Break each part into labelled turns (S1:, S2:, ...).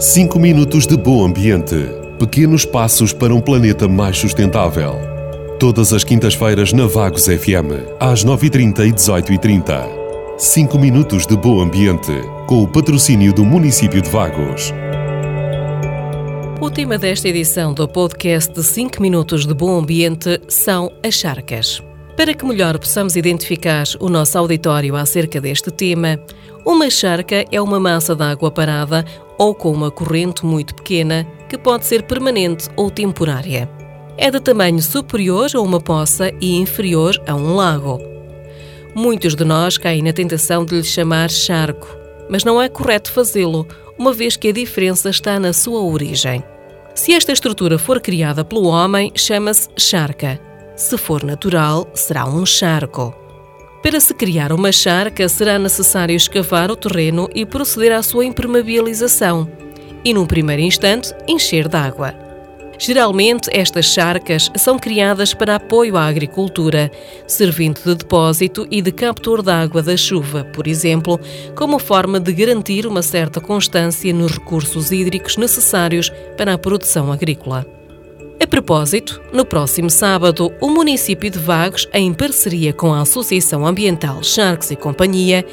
S1: 5 minutos de bom ambiente. Pequenos passos para um planeta mais sustentável. Todas as quintas-feiras na Vagos FM, às 9h30 e 18h30. 5 minutos de bom ambiente, com o patrocínio do município de Vagos.
S2: O tema desta edição do podcast de 5 minutos de bom ambiente são as charcas. Para que melhor possamos identificar o nosso auditório acerca deste tema, uma charca é uma massa de água parada ou com uma corrente muito pequena que pode ser permanente ou temporária. É de tamanho superior a uma poça e inferior a um lago. Muitos de nós caem na tentação de lhe chamar charco, mas não é correto fazê-lo, uma vez que a diferença está na sua origem. Se esta estrutura for criada pelo homem, chama-se charca. Se for natural, será um charco. Para se criar uma charca, será necessário escavar o terreno e proceder à sua impermeabilização, e, num primeiro instante, encher de água. Geralmente, estas charcas são criadas para apoio à agricultura, servindo de depósito e de captor de água da chuva, por exemplo, como forma de garantir uma certa constância nos recursos hídricos necessários para a produção agrícola. A propósito, no próximo sábado, o município de Vagos, em parceria com a Associação Ambiental Sharks e Companhia,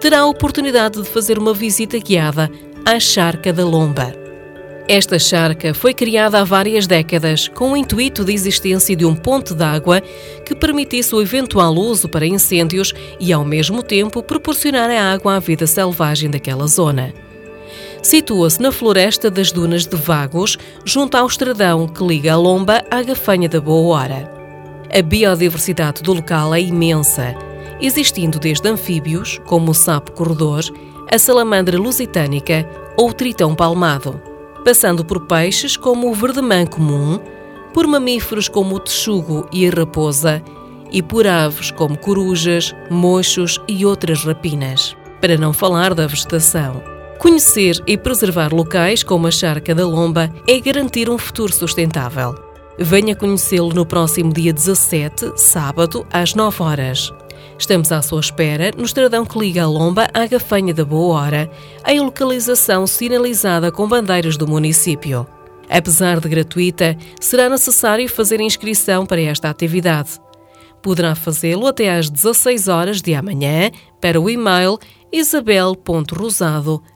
S2: terá a oportunidade de fazer uma visita guiada à Charca da Lomba. Esta charca foi criada há várias décadas com o intuito de existência de um ponte d'água que permitisse o eventual uso para incêndios e, ao mesmo tempo, proporcionar a água à vida selvagem daquela zona situa-se na floresta das Dunas de Vagos, junto ao estradão que liga a Lomba à Gafanha da Boa Hora. A biodiversidade do local é imensa, existindo desde anfíbios, como o sapo corredor, a salamandra lusitânica ou o tritão palmado, passando por peixes como o verdemã comum, por mamíferos como o texugo e a raposa, e por aves como corujas, mochos e outras rapinas. Para não falar da vegetação. Conhecer e preservar locais como a Charca da Lomba é garantir um futuro sustentável. Venha conhecê-lo no próximo dia 17, sábado, às 9 horas. Estamos à sua espera no estradão que liga a Lomba à Gafanha da Boa Hora, em localização sinalizada com bandeiras do município. Apesar de gratuita, será necessário fazer inscrição para esta atividade. Poderá fazê-lo até às 16 horas de amanhã para o e-mail isabel.rosado.com